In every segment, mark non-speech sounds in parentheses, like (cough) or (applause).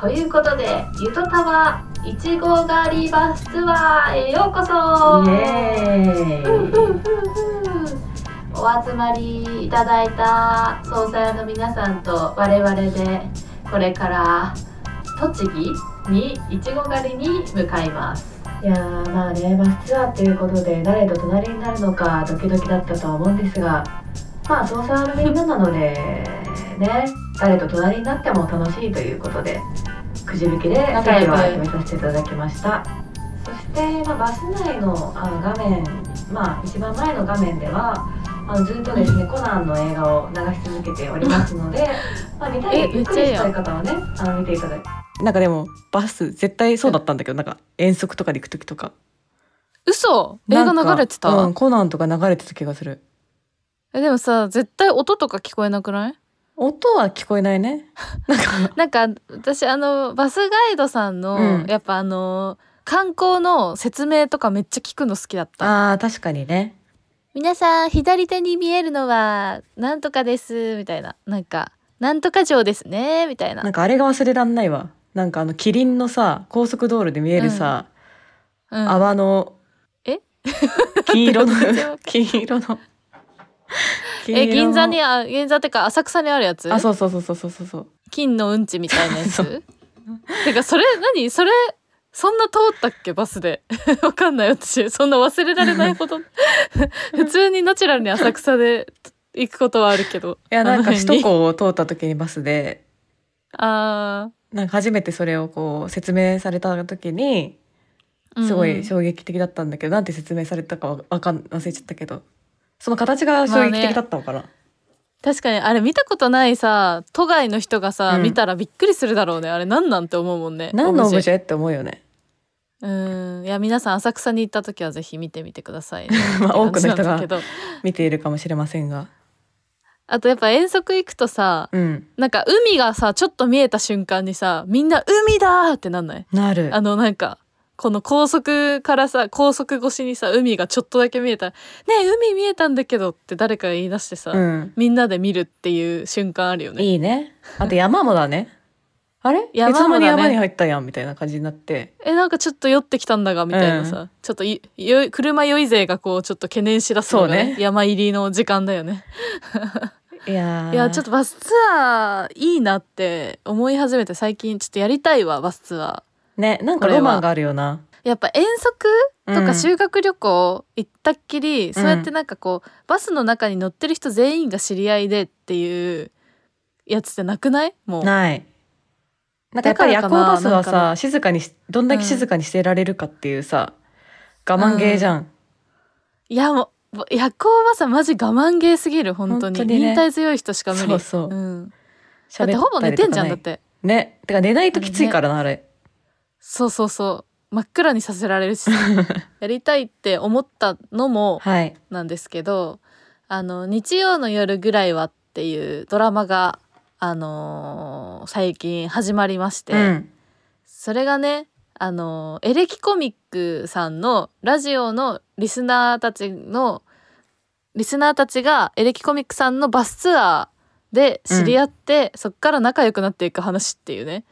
ということでゆとたわいちご狩りバスツアーへようこそ。お集まりいただいた総裁の皆さんと我々でこれから栃木にいちご狩りに向かいます。いやーまあねバスツアーということで誰と隣になるのかドキドキだったとは思うんですがまあ捜査のみんななのでね誰と隣になっても楽しいということでくじ引きで席は決めさせていただきました。そして、まあ、バス内のあの画面まあ一番前の画面ではあのずっとですねコナンの映画を流し続けておりますので、(laughs) まあ、見たいえゆっくりしたい方はねあの見ていただいて。なんかでもバス絶対そうだったんだけど (laughs) なんか遠足とかで行く時とか。嘘？映画流れてた、うん、コナンとか流れてた気がする。えでもさ絶対音とか聞こえなくない？音は聞こえないね。(laughs) なんか。なんか私あのバスガイドさんの、うん。やっぱあの観光の説明とかめっちゃ聞くの好きだった。あー確かにね。皆さん左手に見えるのはなんとかですみたいな。なんかなんとか城ですねみたいな。なんかあれが忘れらんないわ。なんかあのキリンのさ高速道路で見えるさ、うん。泡のえ？(laughs) 黄色の黄色の (laughs) え銀座にあ銀座ってか浅草にあるやつ？のあそうそうそうそうそうそう。金のうんちみたいなやそつてかそれ何？それそんな通ったっけ？バスで。(laughs) わかんない私。そんな忘れられないほど (laughs) 普通にナチュラルに浅草で行くことはあるけど。いやなんか首都高を通った時にバスで。あなんか初めてそれをこう説明された時にーすごうん。うんい衝撃的だったんだけど、なんて説明されたかわわかん忘れちゃったけどその形が衝撃的だったのかな、確かにあれ見たことないさ都外の人がさ、うん。見たらびっくりするだろうね。あれ何なんて思うもんね。何のオブジェェって思うよね。うん。いや皆さん浅草に行った時はぜひ見てみてください、(laughs) ね。まあ多くの人が見ているかもしれませんが。あとやっぱ遠足行くとさうん。なんか海がさちょっと見えた瞬間にさみんな海だーってなんない？なる。あのなんかこの高速からさ高速越しにさ海がちょっとだけ見えた。ら「ねえ海見えたんだけど」って誰かが言い出してさ、うん。みんなで見るっていう瞬間あるよね。いいね。あと山もだね。(laughs) あれ？山もだね。いつの間に山に入ったやんみたいな感じになって。えなんかちょっと酔ってきたんだがみたいなさ、ちょっといよ車酔い勢がこうちょっと懸念しだすのが、ねそうね。山入りの時間だよね。いやー。(laughs) いやちょっとバスツアーいいなって思い始めて最近ちょっとやりたいわバスツアー。ねなんかロマンがあるよな。やっぱ遠足とうん。か修学旅行行ったっきり、そうやってなんかこうバスの中に乗ってる人全員が知り合いでっていうやつってなくない？もう。ない。なんかやっぱり夜行バスはさ静かにしどんだけ静かにしてられるかっていうさ、我慢ゲーじゃん、いやもう夜行バスはマジ我慢ゲーすぎる本当に。本ね。忍耐強い人しか無理。そうそう。うん、だ喋ってほぼ寝てんじゃんだっって。てね。てか寝ないときついからなあれそうそうそう。真っ暗にさせられるし (laughs) やりたいって思ったのもはい。なんですけどあの日曜の夜ぐらいはっていうドラマがあのー最近始まりまして、うん。それがねあのエレキコミックさんのラジオのリスナーたちのリスナーたちがエレキコミックさんのバスツアーで知り合って、そっから仲良くなっていく話っていうね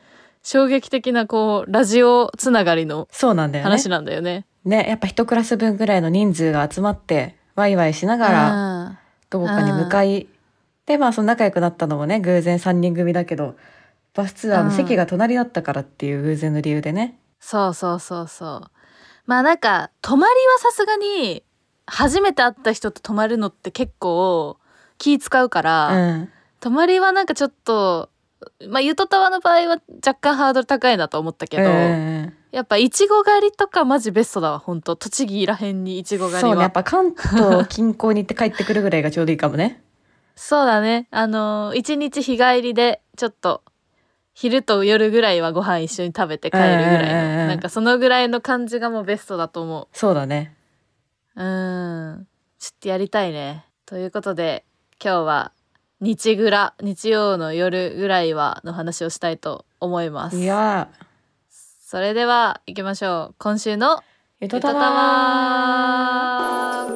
衝撃的なこうラジオつながりのそうなんだよね。話なんだよね。ねやっぱ一クラス分ぐらいの人数が集まってワイワイしながららどこかに向かい。でまあその仲良くなったのもね偶然3人組だけどバスツアーの席が隣だったからっていう偶然の理由でね。そうそうそうそう。まあなんか泊まりはさすがに初めて会った人と泊まるのって結構気使うから、うん。泊まりはなんかちょっとまあゆとたわの場合は若干ハードル高いなと思ったけど、うんうんやっぱいちご狩りとかマジベストだわ本当栃木らへんにいちご狩りは。そうねやっぱ関東近郊に行って帰ってくるぐらいがちょうどいいかもね。(laughs) そうだね。あの一日日帰りでちょっと昼と夜ぐらいはご飯一緒に食べて帰るぐらいの、うんうんうんうん。なんかそのぐらいの感じがもうベストだと思そうだね。ううん。ちょっとやりたいね。ということで今日は日ぐら日曜の夜ぐらいはの話をしたいと思います。いや。それでは行きましょう。今週のー、ゆとたたわ。わ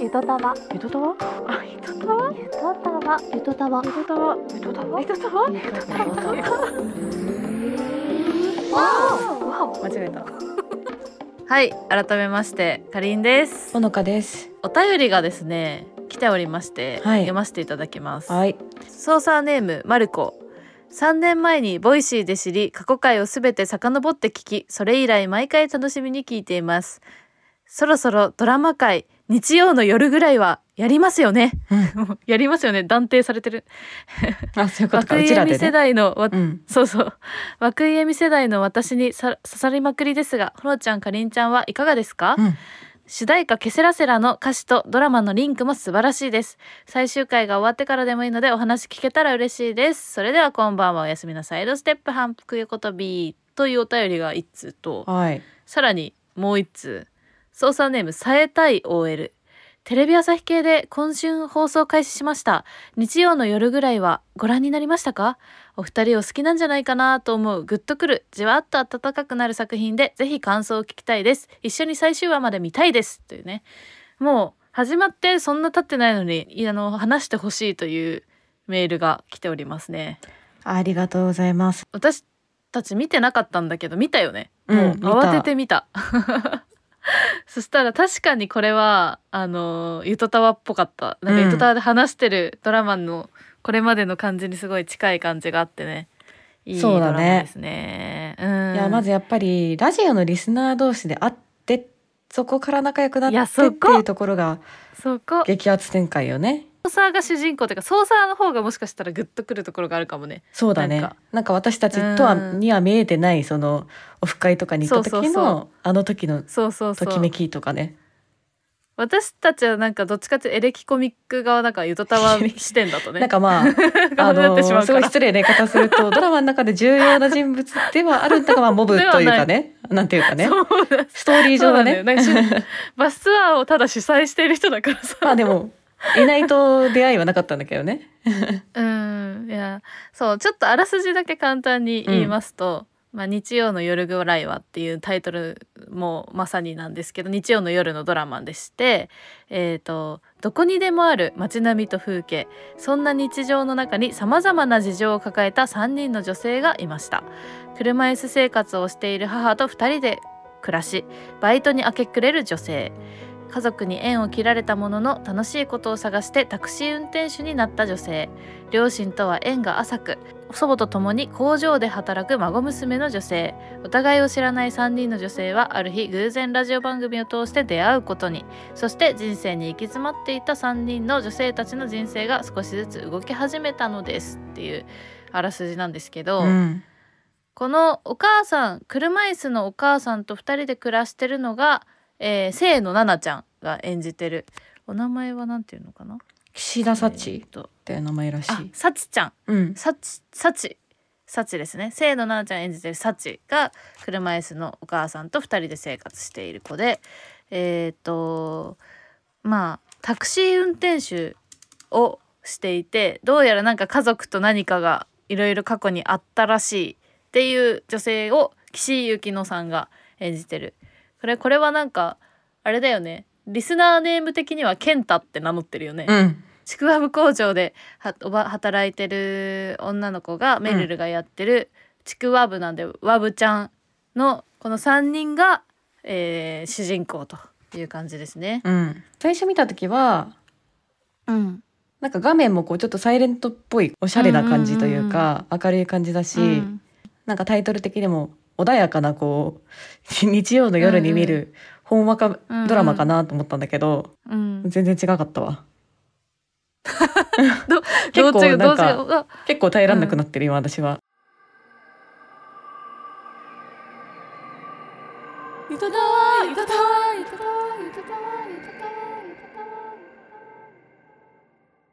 ゆとたわ。ゆとたわ？あゆとたわ？ゆとたわ。ゆとたわ。ゆとたわ。ゆとたわ？ゆとたわ？ゆとたわ。間違えた。はい改めましてかりんです。ほのかです。お便りがですね来ておりまして、はい。読ませていただきます。はい。操作ネームマルコ。3年前に Voicy で知り過去回をすべて遡って聞きそれ以来毎回楽しみに聞いています。そろそろドラマ回日曜の夜ぐらいはやりますよね、(laughs) やりますよね。断定されてる。あそういうことか。うちらでね。代のわうん。そうそう。涌井絵美世代の私にさ刺さりまくりですがほのちゃんかりんちゃんはいかがですか、うん主題歌ケセラセラの歌詞とドラマのリンクも素晴らしいです。最終回が終わってからでもいいのでお話聞けたら嬉しいです。それではこんばんはおやすみなさいドステップ反復横跳びというお便りが1通とはい。さらにもう1通。操作ネームさえたい OL テレビ朝日系で今週放送開始しました。日曜の夜ぐらいはご覧になりましたか？お二人を好きなんじゃないかなと思うグッとくるじわっと温かくなる作品でぜひ感想を聞きたいです。一緒に最終話まで見たいです。というね。もう始まってそんな経ってないのにいあの話してほしいというメールが来ておりますね。ありがとうございます。私たち見てなかったんだけど見たよね。うんもう見た慌てて見た (laughs) そしたら確かにこれはあのゆとたわっぽかった。なんかうん。ゆとたわで話してるドラマのこれまでの感じにすごい近い感じがあってね。いいドラマそうだね。ですねうん。いやまずやっぱりラジオのリスナー同士で会ってそこから仲良くなってっていうところがそこ。激アツ展開よね。ソーサーが主人公というかソーサーの方がもしかしたらグッとくるところがあるかもね。そうだね。ななんんかか私たちとはうん。には見えてないそのオフ会とかに行った時のあの時のそうそうそう。ときめきとかね。私たちはなんかどっちかっていうとエレキコミック側なんかゆとたわ (laughs) 視点だとね。なんかまあ側 (laughs) あのすごい失礼な言い方するとドラマの中で重要な人物ではあるんだがまあモブというかね。(laughs) なんていうかね。ストーリー上はね。バスツアーをただ主催している人だからさ。まあでもいないと出会いはなかったんだけどね。うん。いやそうちょっとあらすじだけ簡単に言いますと「まあ、日曜の夜ぐらいは」っていうタイトルもまさになんですけど日曜の夜のドラマでしてえー、とどこにでもある街並みと風景そんな日常の中にさまざまな事情を抱えた3人の女性がいました。車椅子生活をしている母と2人で暮らしバイトに明け暮れる女性家族に縁を切られたものの楽しいことを探してタクシー運転手になった女性。両親とは縁が浅く祖母と共に工場で働く孫娘の女性。お互いを知らない3人の女性はある日偶然ラジオ番組を通して出会うことに。そして人生に行き詰まっていた3人の女性たちの人生が少しずつ動き始めたのですっていうあらすじなんですけど、うん。このお母さん車椅子のお母さんと2人で暮らしてるのが、えー、清野奈々ちゃんが演じてる。お名前はなんていうのかな？岸田幸って名前らしあい幸ちゃん。うん。幸幸幸ですね。清野奈々ちゃん演じてる幸が車椅子のお母さんと2人で生活している子で。えっ、とまあタクシー運転手をしていてどうやらなんか家族と何かがいろいろ過去にあったらしいっていう女性を岸井ゆきのさんが演じてるこれこれはなんかあれだよね。リスナーネーム的には健太って名乗ってるよね。うん。ちくわぶ工場ではおば働いてる女の子が、メルルがやってるちくわぶなんでわぶちゃんのこの3人が、えー主人公という感じですね。うん。最初見た時はうん、なんか画面もこうちょっとサイレントっぽいおしゃれな感じというか、明るい感じだし、うん。なんかタイトル的にも穏やかなこう (laughs) 日曜の夜に見るほんわかドラマかなと思ったんだけど、うん、全然違かったわ。(laughs) ど (laughs) 結構なんか結構耐えらんなくなってる、今私は。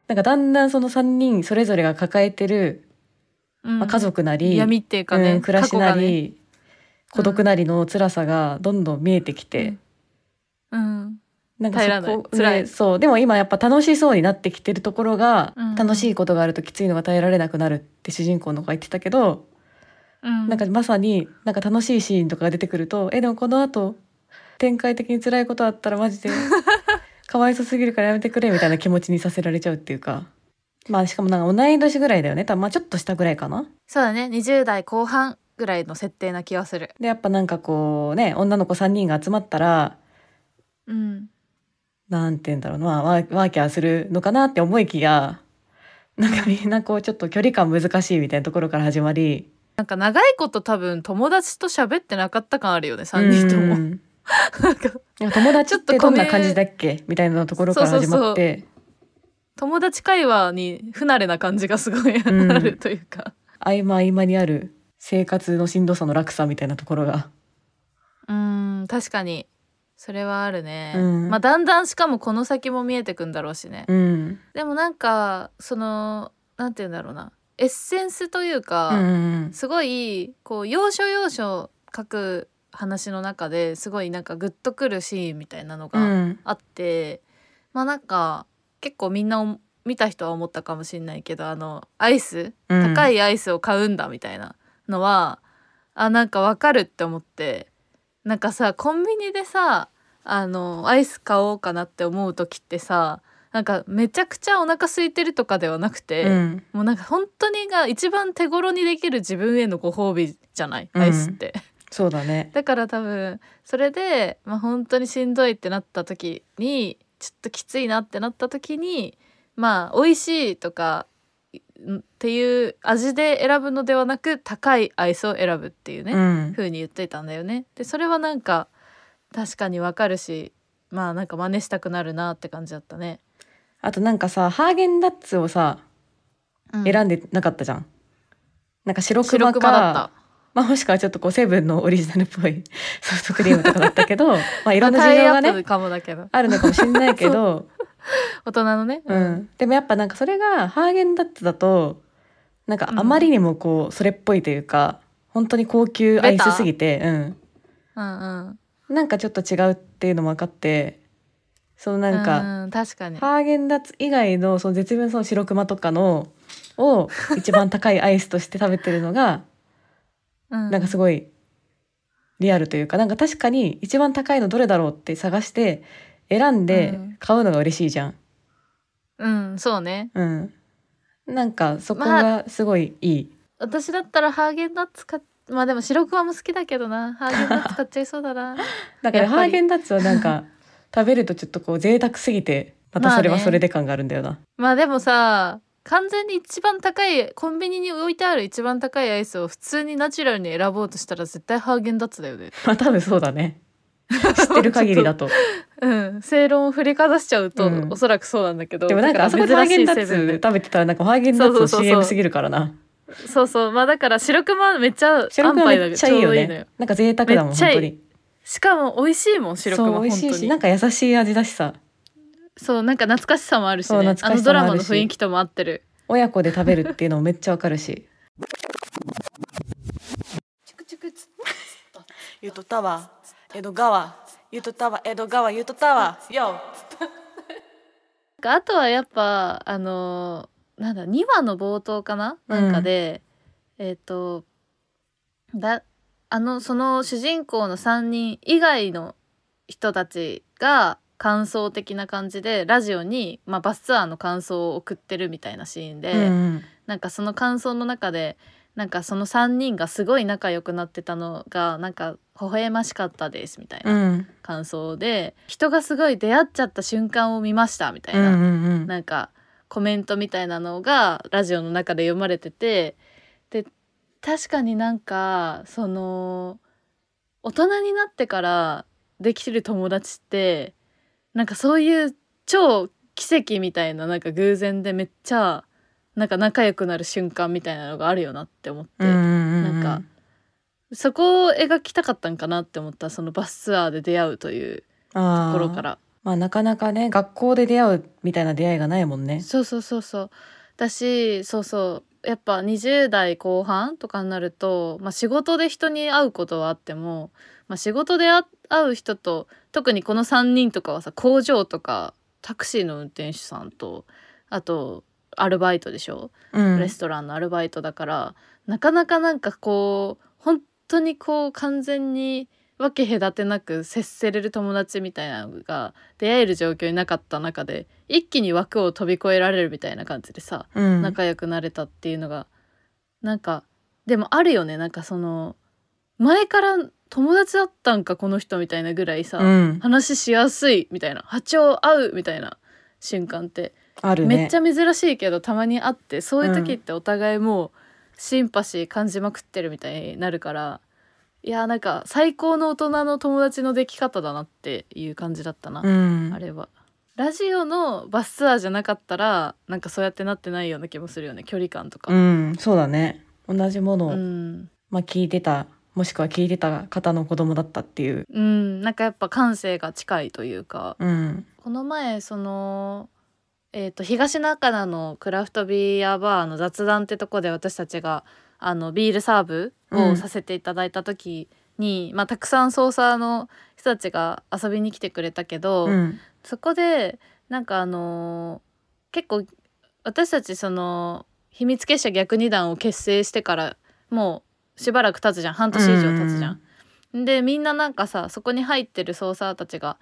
なんかだんだんその3人それぞれが抱えてる、うん。まあ、家族なり、闇っていうかね、うん暮らしな過去がね。り、孤独なりの辛さがどんどん見えてきて、うん。なんかそこ辛い。ねそう。でも今やっぱ楽しそうになってきてるところが、うん。楽しいことがあるときついのが耐えられなくなるって主人公の子が言ってたけど、うん、なんかまさになんか楽しいシーンとかが出てくるとえでもこの後展開的に辛いことあったらマジで (laughs) かわいそすぎるからやめてくれみたいな気持ちにさせられちゃうっていうか。まあしかもなんか同い年ぐらいだよね。多分まあちょっと下ぐらいかな。そうだね。20代後半ぐらいの設定な気がする。でやっぱなんかこうね女の子3人が集まったらうん、なんて言うんだろうな、まあ、ワーキャーするのかなって思いきやなんかみんなこうちょっと距離感難しいみたいなところから始まり。なんか長いこと多分友達と喋ってなかった感あるよね3人とも。うん。なんか友達ってどんな感じだっけみたいなところから始まって。友達会話に不慣れな感じがすごいうんあるというか。合間合間にある生活のしんどさの落差みたいなところが。うん確かに。それはあるね。うん。まあだんだんしかもこの先も見えてくんだろうしね。うん。でもなんかそのなんて言うんだろうな。エッセンスというか、うんすごいこう要所要所書く話の中ですごいなんかグッとくるシーンみたいなのうがん。あって、まあなんか結構みんなお見た人は思ったかもしれないけどあのアイス？うん。高いアイスを買うんだみたいなのは、あなんかわかるって思ってなんかさコンビニでさあのアイス買おうかなって思う時ってさなんかめちゃくちゃお腹空いてるとかではなくて、うんもうなんか本当にが一番手頃にできる自分へのご褒美じゃない？うんアイスって。そうだね。(laughs) だから多分それで、まあ、本当にしんどいってなった時にちょっときついなってなった時にまあ美味しいとかんっていう味で選ぶのではなく高いアイスを選ぶっていうね、うん風に言ってたんだよね。でそれはなんか確かにわかるしまあなんか真似したくなるなって感じだったね。あとなんかさハーゲンダッツをさうん選んでなかったじゃん。なんか白白熊か熊だった。まあ、もしくはちょっとこうセブンのオリジナルっぽいソフトクリームとかだったけど (laughs) まあいろんなまあ事情がねあるのかもしれないけど (laughs) (laughs) 大人のね。うん、でもやっぱなんかそれがハーゲンダッツだとなんかあまりにもこうそれっぽいというか、本当に高級アイスすぎて、うんうん。うん、なんかちょっと違うっていうのも分かってそのなんか、うん確かに。ハーゲンダッツ以外のその絶妙の白熊とかのを一番高いアイスとして食べてるのがな (laughs) なんかすごいリアルというかなんか確かに一番高いのどれだろうって探して選んでうん買うのが嬉しいじゃん。うんそうね。うん、なんかそこまがすごいいい。私だったらハーゲンダッツ買っまあでも白クマも好きだけどなハーゲンダッツ買っちゃいそうだな (laughs) だからハーゲンダッツはなんか (laughs) 食べるとちょっとこう贅沢すぎてまたそれはそれで感があるんだよな。まあでもさ完全に一番高いコンビニに置いてある一番高いアイスを普通にナチュラルに選ぼうとしたら絶対ハーゲンダッツだよね (laughs) まあ多分そうだね。(laughs) 知ってる限りだと。うん。正論を振りかざしちゃうと、うん。おそらくそうなんだけどでもなんかあそこでハーゲンダッツ食べてたらなんかハーゲンダッツの CM すぎるからな。そうそう。まあだから白クマめっちゃ安牌だめっちゃいいよちょうどいいのね。なんか贅沢だもん本当に。しかも美味しいもん白クマそう美味しい本当に。しなんか優しい味だしさ。そうなんか懐かしさもあるしそうね懐かしさもあるし。あのドラマの雰囲気とも合ってる。親子で食べるっていうのもめっちゃわかるし。ゆとたわ江戸川ゆとたわ。江戸川ゆとたわ。よあとはやっぱあのーなんだ2話の冒頭かな、うん。なんかでえっ、とだあのその主人公の3人以外の人たちが感想的な感じでラジオに、まあ、バスツアーの感想を送ってるみたいなシーンで、うん。なんかその感想の中でなんかその3人がすごい仲良くなってたのがなんか微笑ましかったですみたいなうん。感想で、人がすごい出会っちゃった瞬間を見ましたみたいうんうな、んうん。なんかコメントみたいなのがラジオの中で読まれててで確かになんかその大人になってからできてる友達ってなんかそういう超奇跡みたいななんか偶然でめっちゃなんか仲良くなる瞬間みたいなのがあるよなって思って、なんかそこを描きたかったんかなって思ったそのバスツアーで出会うというとところから。まあなかなかね学校で出会うみたいな出会いがないもんね。そうそうそうそう。だしそうそう。やっぱ20代後半とかになると、まあ、仕事で人に会うことはあっても、まあ、仕事で会会う人と特にこの3人とかはさ工場とかタクシーの運転手さんとあとアルバイトでしょ、うん。レストランのアルバイトだからなかなかなんかこう本当にこう完全に分け隔てなく接せれる友達みたいなのが出会える状況になかった中で一気に枠を飛び越えられるみたいな感じでさうん。仲良くなれたっていうのがなんかでもあるよね。なんかその前から友達だったんかこの人みたいなぐらいさ、うん。話しやすいみたいな波長合うみたいな瞬間ってあるね。めっちゃ珍しいけどたまにあってそういう時ってお互いもうシンパシー感じまくってるみたいになるからいやなんか最高の大人の友達のでき方だなっていう感じだったな、うん。あれは。ラジオのバスツアーじゃなかったらなんかそうやってなってないような気もするよね距離感とか。うんそうだね。同じものを、うん。まあ聞いてたもしくは聞いてた方の子供だったっていう。うん、なんかやっぱ感性が近いというか。うん。この前その、えー、と東中野のクラフトビアバーの雑談ってとこで私たちがあのビールサーブうん。をさせていただいた時に、まあ、たくさんソーサーの人たちが遊びに来てくれたけど、うん。そこでなんかあのー結構私たちその秘密結社逆二段を結成してからもうしばらく経つじゃん。半年以上経つじゃん。でみんななんかさそこに入ってるソーサーたちが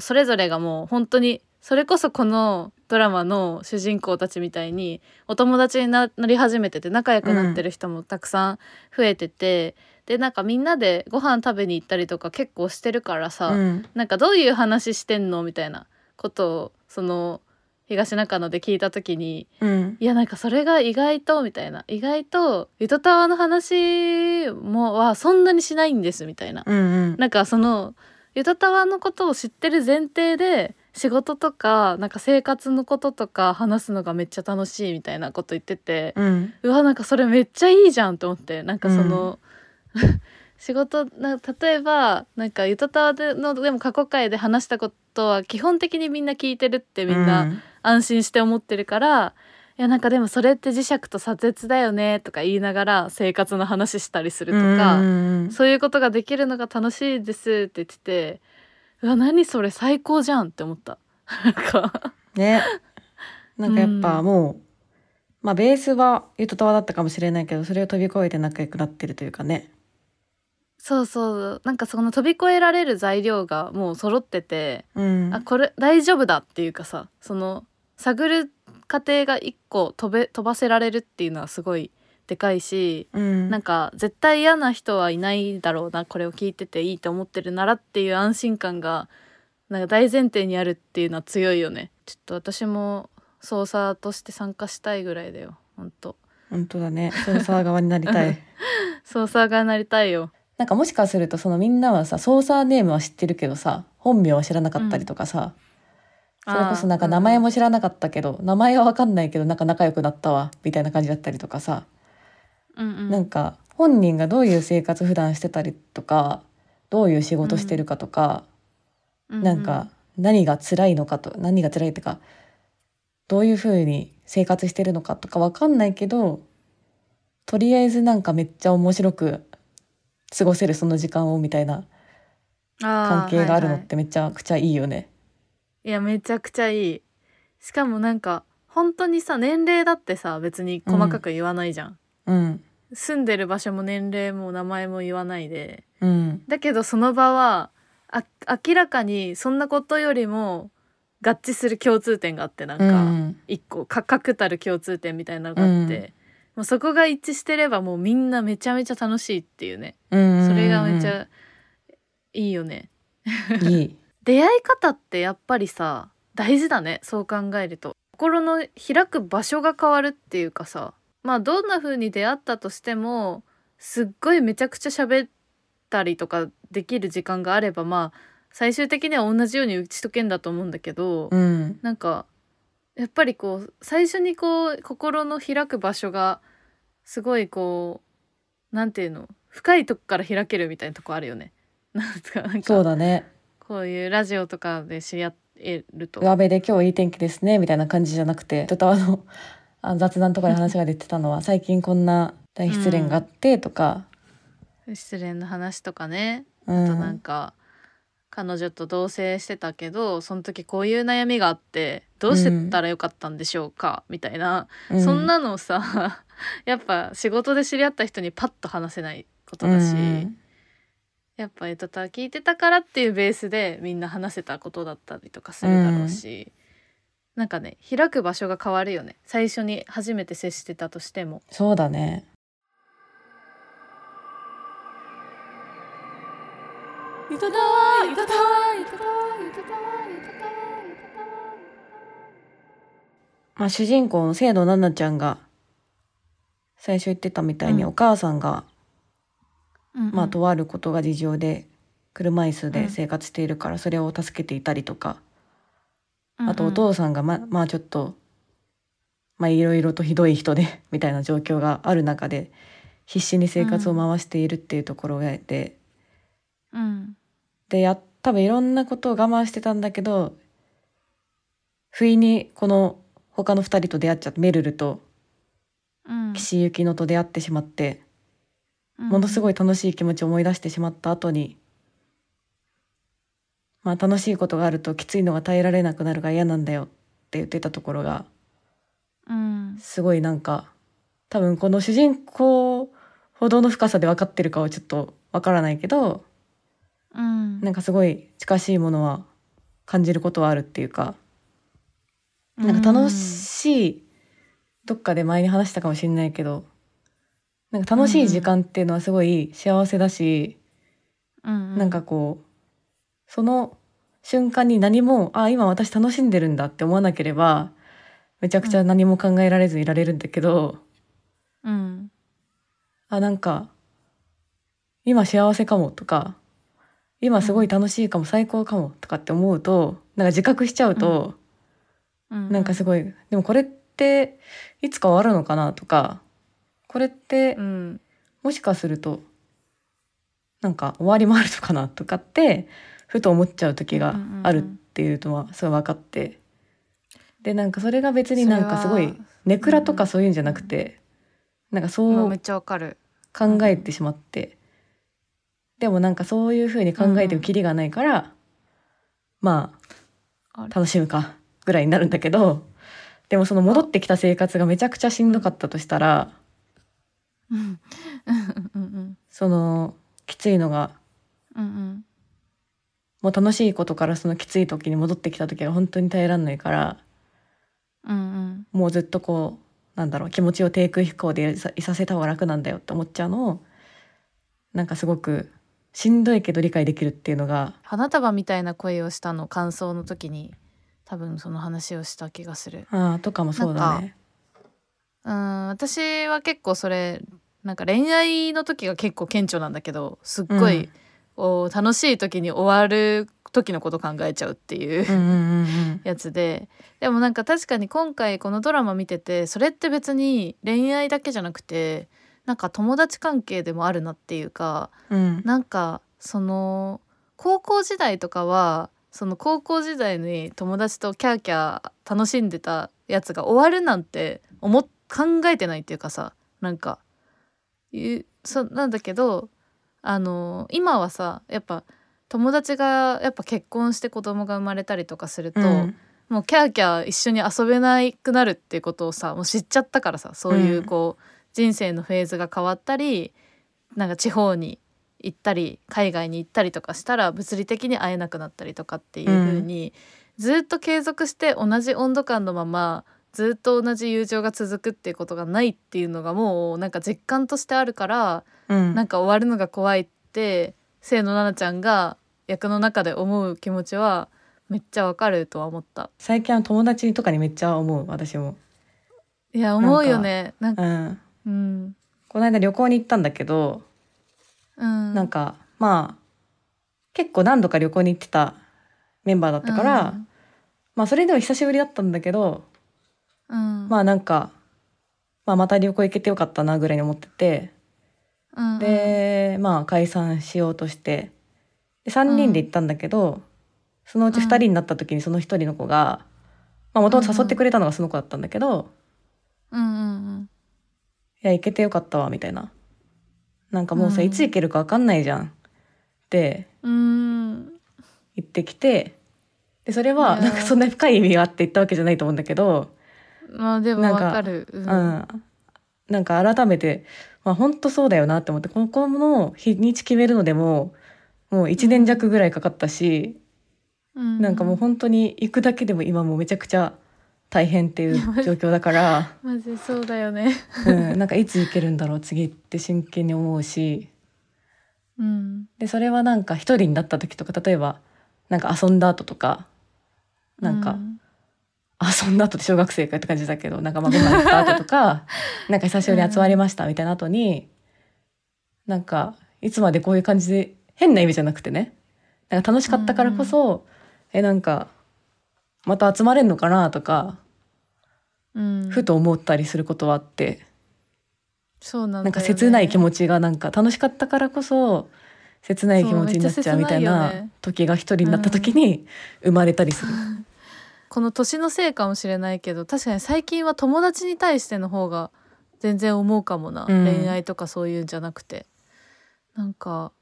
それぞれがもう本当にそれこそこのドラマの主人公たちみたいにお友達にななり始めてて仲良くなってる人もたくさん増えてて、でなんかみんなでご飯食べに行ったりとか結構してるからさ、うん。なんかどういう話してんのみたいなことをその東中野で聞いた時にうん。いやなんかそれが意外とみたいな意外とゆとたわの話もはそんなにしないんですみたいな。うんうん。なんかそのゆとたわのことを知ってる前提で仕事とかなんか生活のこととか話すのがめっちゃ楽しいみたいなこと言ってて、うん。うわなんかそれめっちゃいいじゃんと思ってなんかその、(laughs) 仕事な例えばなんかゆとたわでのでも過去回で話したことは基本的にみんな聞いてるってみんな安心して思ってるから、いやなんかでもそれって磁石と左折だよねとか言いながら生活の話したりするとか、うん。そういうことができるのが楽しいですって言っててうわ何それ最高じゃんって思った。なんか。ね。なんかやっぱうん。もう、まあベースはゆとたわだったかもしれないけどそれを飛び越えて仲良くなってるというかね。そうそう。なんかその飛び越えられる材料がもう揃ってて、うん。あこれ大丈夫だっていうかさその探る過程が一個飛べ飛ばせられるっていうのはすごいでかいし、うん。なんか絶対嫌な人はいないだろうなこれを聞いてていいと思ってるならっていう安心感がなんか大前提にあるっていうのは強いよね。ちょっと私も操作として参加したいぐらいだよ。ほんと。本当だね。ソーサー側になりたい。(laughs) 操作がなりたいよ。なんかもしかするとそのみんなはさソーサーネームは知ってるけどさ本名は知らなかったりとかさ、それこそなんか名前も知らなかったけど、名前は分かんないけどなんか仲良くなったわみたいな感じだったりとかさ、うんうん。なんか本人がどういう生活普段してたりとかどういう仕事してるかとか、ううなんか何が辛いのかと何が辛いってかどういうふうに生活してるのかとか分かんないけどとりあえずなんかめっちゃ面白く過ごせるその時間をみたいな関係があるのってめちゃくちゃいいよね。いやめちゃくちゃいい。しかもなんか本当にさ年齢だってさ別に細かく言わないじゃん、うん住んでる場所も年齢も名前も言わないで。うん。だけどその場はあ明らかにそんなことよりも合致する共通点があってなんうかん。一個か確たる共通点みたいなのがあって、うん。もうそこが一致してればもうみんなめちゃめちゃ楽しいっていうね。うん。それがめちゃいいよね。いい。(laughs) 出会い方ってやっぱりさ大事だね。そう考えると。心の開く場所が変わるっていうかさまあどんな風に出会ったとしてもすっごいめちゃくちゃ喋ったりとかできる時間があればまあ最終的には同じように打ち解けんだと思うんだけど、うんなんかやっぱりこう最初にこう心の開く場所がすごいこうなんていうの深いとこから開けるみたいなとこあるよね。(laughs) なんかなんかそうだね。こういうラジオとかで知り合えると。上辺で今日いい天気ですねみたいな感じじゃなくてとたわのあの雑談とかで話が出てたのは最近こんな大失恋があってとか、失恋の話とかね、うん。あとなんか彼女と同棲してたけどその時こういう悩みがあってどうしてたらよかったんでしょうか、みたいな、うそんなのさ (laughs) やっぱ仕事で知り合った人にパッと話せないことだし、うん。やっぱエトタ聞いてたからっていうベースでみんな話せたことだったりとかするだろうし、なんかね開く場所が変わるよね。最初に初めて接してたとしても。そうだね。まあ主人公の清野奈々ちゃんが最初言ってたみたいにお母さんが、うん、まあとあることが事情で車椅子で生活しているからそれを助けていたりとか。あとお父さんがままあちょっとまあいろいろとひどい人で (laughs) みたいな状況がある中で必死に生活を回しているっていうところで、うん。でや多分いろんなことを我慢してたんだけど不意にこの他の2人と出会っちゃってメルルとうん。岸由紀乃と出会ってしまって、ものすいごい楽しい気持ちを思い出してしまった後にまあ楽しいことがあるときついのが耐えられなくなるが嫌なんだよって言ってたところがうん。すごいなんか多分この主人公ほどの深さで分かってるかはちょっとわからないけどうん。なんかすごい近しいものは感じることはあるっていうかなんか楽しい、どっかで前に話したかもしれないけどなんか楽しい時間っていうのはすごい幸せだし、うん。なんかこうその瞬間に何もあ今私楽しんでるんだって思わなければめちゃくちゃ何も考えられずいられるんだけど、うん。あなんか今幸せかもとか今すごい楽しいかも、最高かもとかって思うとなんか自覚しちゃうと、なんかすごいでもこれっていつか終わるのかなとかこれってうん。もしかするとなんか終わりもあるのかなとかってふと思っちゃう時があるっていうのはすごい分かって。でなんかそれが別になんかすごいネクラとかそういうんじゃなくてなんかそうめっちゃわかる。考えてしまって。でもなんかそういうふうに考えてもキリがないからまあ楽しむかぐらいになるんだけどでもその戻ってきた生活がめちゃくちゃしんどかったとしたらそのきついのがうんうんもう楽しいことからそのきつい時に戻ってきた時が本当に耐えらんないからうんうん。もうずっとこうなんだろう気持ちを低空飛行でいさせた方が楽なんだよって思っちゃうのをなんかすごくしんどいけど理解できるっていうのが花束みたいな声をしたの感想の時に多分その話をした気がする。ああとかもそうだね。うん私は結構それなんか恋愛の時が結構顕著なんだけどすっごい、お楽しい時に終わる時のこと考えちゃうっていう (laughs) やつで。でもなんか確かに今回このドラマ見ててそれって別に恋愛だけじゃなくてなんか友達関係でもあるなっていうかうん。なんかその高校時代とかはその高校時代に友達とキャーキャー楽しんでたやつが終わるなんて思っ考えてないっていうかさなんかそなんだけどあの今はさやっぱ友達がやっぱ結婚して子供が生まれたりとかすると、うん。もうキャーキャー一緒に遊べなくなるっていうことをさもう知っちゃったからさそういううん。こう、人生のフェーズが変わったりなんか地方に行ったり海外に行ったりとかしたら物理的に会えなくなったりとかっていう風に、ずっと継続して同じ温度感のままずっと同じ友情が続くっていうことがないっていうのがもうなんか実感としてあるから、うん。なんか終わるのが怖いって清野奈々ちゃんが役の中で思う気持ちはめっちゃわかるとは思った。最近は友達とかにめっちゃ思う私も。いや思うよね。なんかうん、うん。この間旅行に行ったんだけど、うん。なんかまあ結構何度か旅行に行ってたメンバーだったから、うん。まあそれでも久しぶりだったんだけど、うん。まあなんか、まあ、また旅行行けてよかったなぐらいに思ってて、うんでまあ解散しようとして。で3人で行ったんだけど、そのうち2人になった時にその1人の子がもともと誘ってくれたのがその子だったんだけど「うんうんいや行けてよかったわ」みたいな。なんかもうさ、うん。いつ行けるか分かんないじゃん。ってうん。うん言ってきてでそれはなんかそんな深い意味があって言ったわけじゃないと思うんだけど、まあでもなんかわかる。ううんんなんか改めて、まあ、本当そうだよなって思ってここの日にち決めるのでももう1年弱ぐらいかかったし、うん。なんかもう本当に行くだけでも今もうめちゃくちゃ大変っていう状況だから、(laughs) マジそうだよね。うん、なんかいつ行けるんだろう次って真剣に思うし。うん。でそれはなんか一人になった時とか例えばなんか遊んだ後とかなんか、だ後って小学生かって感じだけどなんかまあご飯行った後とか (laughs) なんか久しぶりに集まりましたみたいな後に、なんかいつまでこういう感じで変な意味じゃなくてねなんか楽しかったからこそ、えなんかまた集まれんのかなとか、うん。ふと思ったりすることはあって、そうなんね。なんか切ない気持ちがなんか楽しかったからこそ切ない気持ちになっちゃうみたいな時が一人になった時に生まれたりする。(laughs) この年のせいかもしれないけど確かに最近は友達に対しての方が全然思うかもな、うん。恋愛とかそういうんじゃなくて。なんか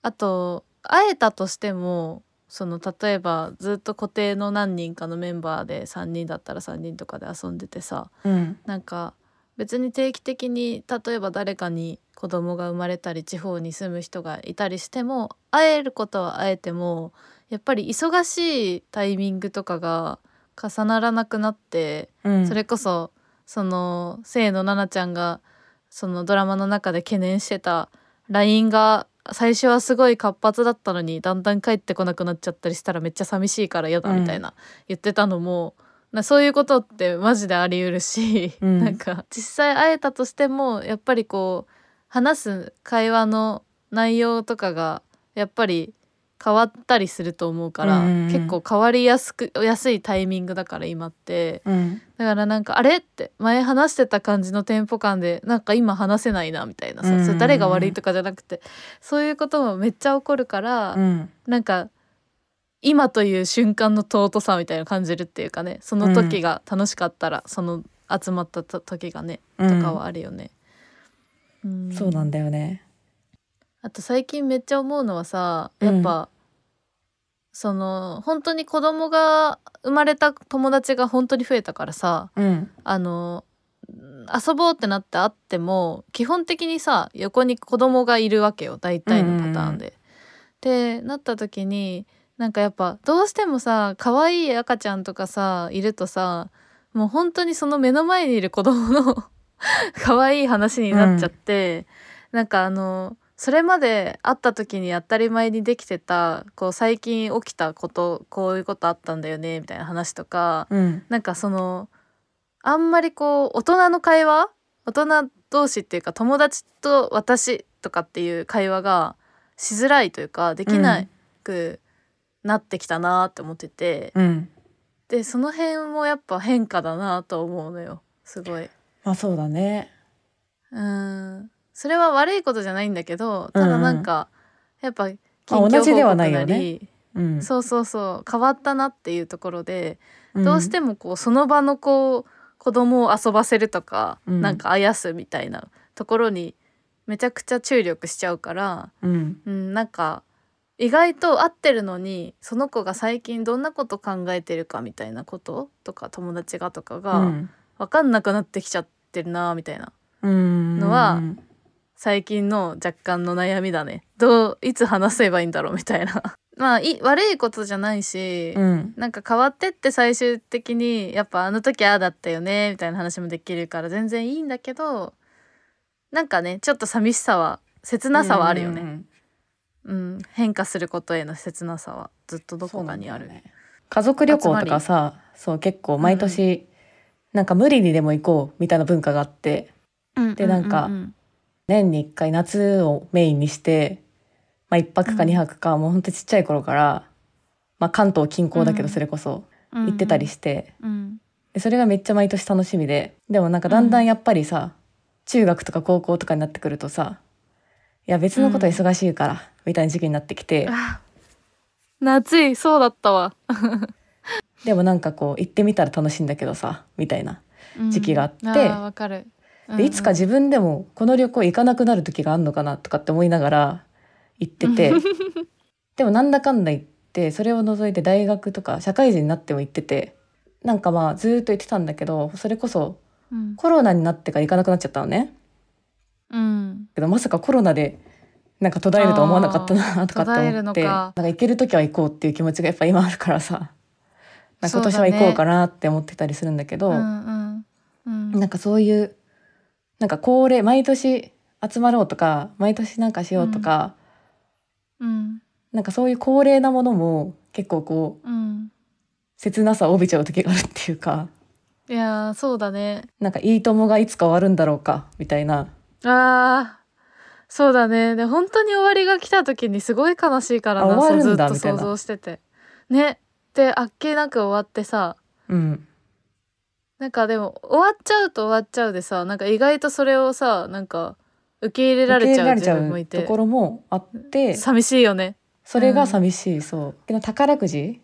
あと会えたとしてもその例えばずっと固定の何人かのメンバーで3人だったら3人とかで遊んでてさうん。なんか別に定期的に例えば誰かに子供が生まれたり地方に住む人がいたりしても会えることは会えてもやっぱり忙しいタイミングとかが重ならなくなって、うん。それこそその清野奈々ちゃんがそのドラマの中で懸念してた LINE が最初はすごい活発だったのにだんだん帰ってこなくなっちゃったりしたらめっちゃ寂しいから嫌だみたいな、言ってたのもなそういうことってマジであり得るし、うん。(laughs) なんか実際会えたとしてもやっぱりこう話す会話の内容とかがやっぱり変わったりすると思うから、うんうんうん。結構変わりやすく安いタイミングだから今って。うん。だからなんかあれって前話してた感じのテンポ感でなんか今話せないなみたいなさ、うんうんうん。それ誰が悪いとかじゃなくてそういうこともめっちゃ起こるから、うん。なんか今という瞬間の尊さみたいなの感じるっていうかねその時が楽しかったら、その集まったと時がねとかはあるよね。うん。そうなんだよね。あと最近めっちゃ思うのはさやっぱ、その本当に子供が生まれた友達が本当に増えたからさうんあの遊ぼうってなって会っても基本的にさ横に子供がいるわけよ大体のパターンで。ってなった時になんかやっぱどうしてもさ可愛い赤ちゃんとかさいるとさもう本当にその目の前にいる子供の (laughs) 可愛い話になっちゃって、なんかあのそれまで会った時に当たり前にできてたこう最近起きたことこういうことあったんだよねみたいな話とか、うんなんかそのあんまりこう大人の会話大人同士っていうか友達と私とかっていう会話がしづらいというかできなくなってきたなって思ってて、うんでその辺もやっぱ変化だなと思うのよすごい。まあそうだね。うんそれは悪いことじゃないんだけどただなんか、やっぱ近まあ況同じではないよね。り、うん。そうそうそう変わったなっていうところで、うん。どうしてもこうその場のこう子供を遊ばせるとか、うん。なんかあやすみたいなところにめちゃくちゃ注力しちゃうから、うん。うん、なんか意外と合ってるのにその子が最近どんなこと考えてるかみたいなこととか友達がとかうがん。分かんなくなってきちゃってるなみたいなうん。のは最近の若干の悩みだね。どういつ話せばいいんだろうみたいな。(laughs) まあい悪いことじゃないし、うん。なんか変わってって最終的にやっぱあの時ああだったよねみたいな話もできるから全然いいんだけどなんかねちょっと寂しさは切なさはあるよね、うんうん変化することへの切なさはずっとどこかにある、ね。家族旅行とかさそう結構毎年、なんか無理にでも行こうみたいな文化があって。でなんかうん年に1回夏をメインにして、まあ、1泊か2泊か、もうほんとちっちゃい頃から、まあ、関東近郊だけどうん。それこそうん。行ってたりして、うん。でそれがめっちゃ毎年楽しみで。でもなんかだんだんやっぱりさ、中学とか高校とかになってくるとさいや別のこと忙しいから、みたいな時期になってきて、あ夏いそうだったわ。(laughs) でもなんかこう行ってみたら楽しいんだけどさみたいな時期があって。うんーわかるでいつか自分でもこの旅行行かなくなる時があるのかなとかって思いながら行ってて。(laughs) でもなんだかんだ言ってそれを除いて大学とか社会人になっても行っててなんかまあずーっと言ってたんだけどそれこそうん。コロナになってから行かなくなっちゃったのね。うん。けどまさかコロナでなんか途絶えるとは思わなかったなとかって思ってなんか行ける時は行こうっていう気持ちがやっぱ今あるからさ。なんか今年は行こうかなって思ってたりするんだけどうんうんうん。なんかそういうなんか恒例毎年集まろうとか毎年なんかしようとかうんなんかそういう高齢なものも結構こううん切なさを帯びちゃう時があるっていうかいやーそうだね。なんかいいともがいつか終わるんだろうかみたいな。あーそうだね。で本当に終わりが来た時にすごい悲しいからなあ終わるんだずっと想像してて。ね。であっけなく終わってさうんなんかでも終わっちゃうと終わっちゃうでさなんか意外とそれをさなんか受け入れられちゃう自分もいて。ところもあって寂しいよね。それが寂しい、そう。けど宝くじ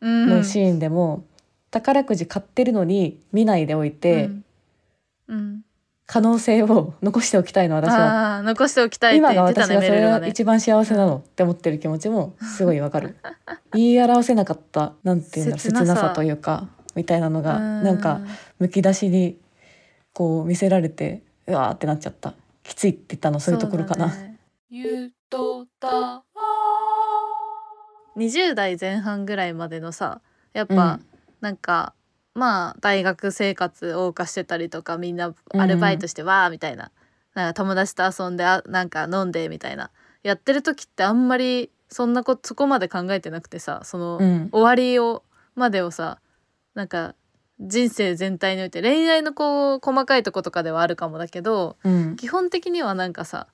うん。のシーンでも、宝くじ買ってるのに見ないでおいて、うん。うん。可能性を残しておきたいの私は。あー残しておきたいって今が言ってたね私がそれが一番幸せなのって思ってる気持ちもすごいわかる。(laughs) 言い表せなかったなんていうんだろう切なさというかみたいなのがうん。なんかむき出しにこう見せられてうわーってなっちゃった。きついって言ったのそういうところかな、ね。ゆとた。20代前半ぐらいまでのさやっぱ、なんかまあ大学生活謳歌してたりとかみんなアルバイトしてわーみたいな,、なんか友達と遊んであなんか飲んでみたいな。やってる時ってあんまりそんなことそこまで考えてなくてさその、うん。終わりをまでをさなんか人生全体において恋愛のこう細かいとことかではあるかもだけどうん。基本的にはなんかさ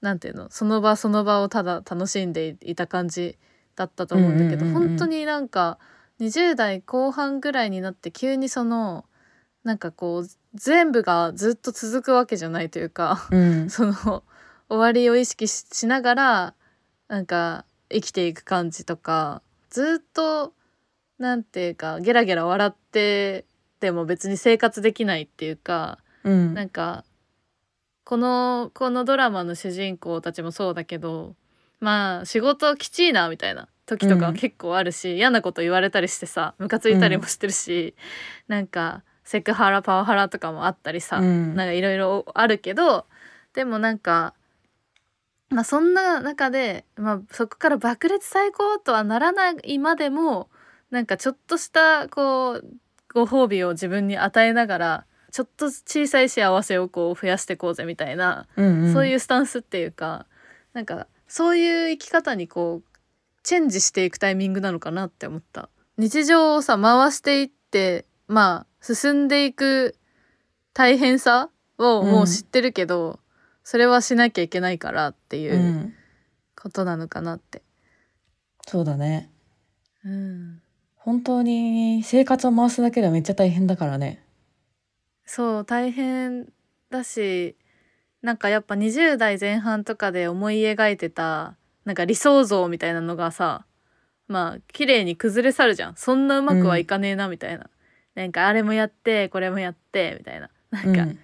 なんていうの？その場その場をただ楽しんでいた感じだったと思うんだけど、うんうんうんうん。本当になんか20代後半ぐらいになって急にそのなんかこう全部がずっと続くわけじゃないというかうん。(laughs) その終わりを意識ししながらなんか生きていく感じとかずっとなんていうかゲラゲラ笑ってても別に生活できないっていうかうん。なんかこのこのドラマの主人公たちもそうだけどまあ仕事きちいなみたいな時とか結構あるし、嫌なこと言われたりしてさムカついたりもしてるし、なんかセクハラパワハラとかもあったりさ、うん。なんかいろいろあるけどでもなんかまあそんな中で、まあ、そこから爆裂最高とはならないまでもなんかちょっとしたこうご褒美を自分に与えながらちょっと小さい幸せをこう増やしていこうぜみたいな、うんそういううスタンスっていうかなんかそういう生き方にこうチェンジしていくタイミングなのかなって思った。日常をさ回していってまあ進んでいく大変さをもう知ってるけど、それはしなきゃいけないからっていうん。ことなのかなって。そうだね。うん本当に生活を回すだけではめっちゃ大変だからね。そう大変だしなんかやっぱ20代前半とかで思い描いてたなんか理想像みたいなのがさまあ綺麗に崩れ去るじゃん。そんなうまくはいかねえなみたいな、なんかあれもやってこれもやってみたいな。なんか、うん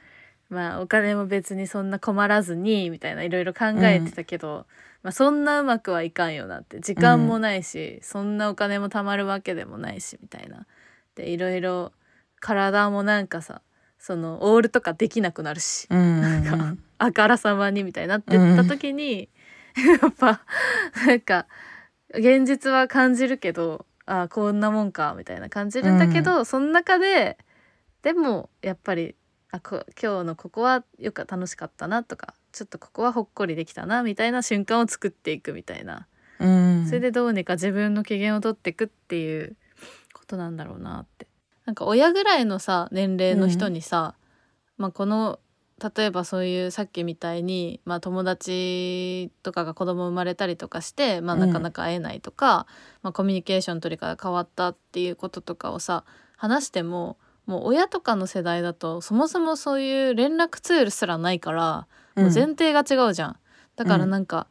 まあお金も別にそんな困らずにみたいないろいろ考えてたけど、まあ、そんなうまくはいかんよなって時間もないし、そんなお金も貯まるわけでもないしみたいな。でいろいろ体もなんかさそのオールとかできなくなるし、うんうんうん。なんかあからさまにみたいになってった時に、やっぱなんか現実は感じるけどあこんなもんかみたいな感じるんだけど、その中ででもやっぱりあこ今日のここはよく楽しかったなとかちょっとここはほっこりできたなみたいな瞬間を作っていくみたいな、うん。それでどうにか自分の機嫌を取っていくっていうことなんだろうなって。なんか親ぐらいのさ年齢の人にさ、まあ、この例えばそういうさっきみたいに、まあ、友達とかが子供生まれたりとかして、まあ、うん。なかなか会えないとか、まあ、コミュニケーション取り方が変わったっていうこととかをさ話してももう親とかの世代だとそもそもそういう連絡ツールすらないからもう前提が違うじゃん。だからなんか、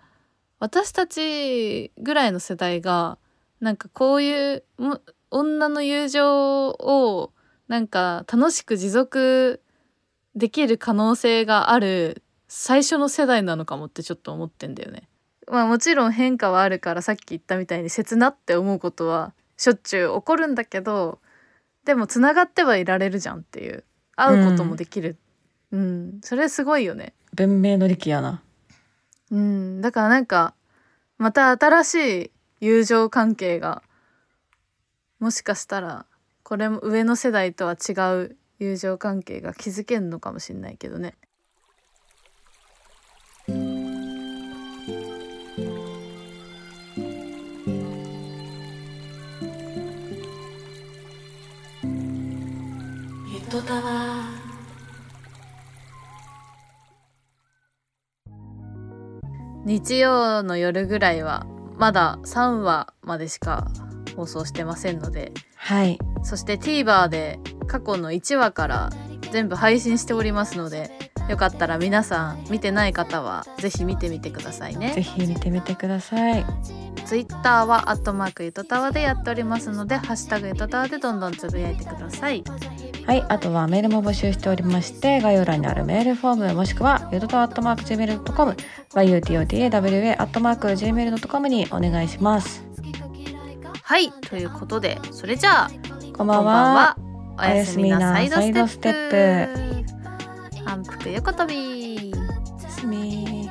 私たちぐらいの世代がなんかこういうも女の友情をなんか楽しく持続できる可能性がある最初の世代なのかもってちょっと思ってんだよね。まあもちろん変化はあるからさっき言ったみたいに切なって思うことはしょっちゅう起こるんだけどでもつながってはいられるじゃんっていう。会うこともできる、うん。それすごいよね。文明の利器やな。うん、だからなんかまた新しい友情関係がもしかしたらこれも上の世代とは違う友情関係が築けんのかもしれないけどね。とたわ日曜の夜ぐらいはまだ3話までしか放送してませんのではい。そして TVer で過去の1話から全部配信しておりますのでよかったら皆さん見てない方はぜひ見てみてくださいぜねひ見てみてください。Twitter はアットマークゆとたわでやっておりますのでハッシュタグゆとたわでどんどんつぶやいてくださいはいあとはメールも募集しておりまして概要欄にあるメールフォームもしくはゆとたわアットマーク Gmail.com yutotawa アットマーク Gmail.com にお願いします。はいということでそれじゃあこんばんは。は。おやすみなサイドステップ。反復横跳び。おやすみ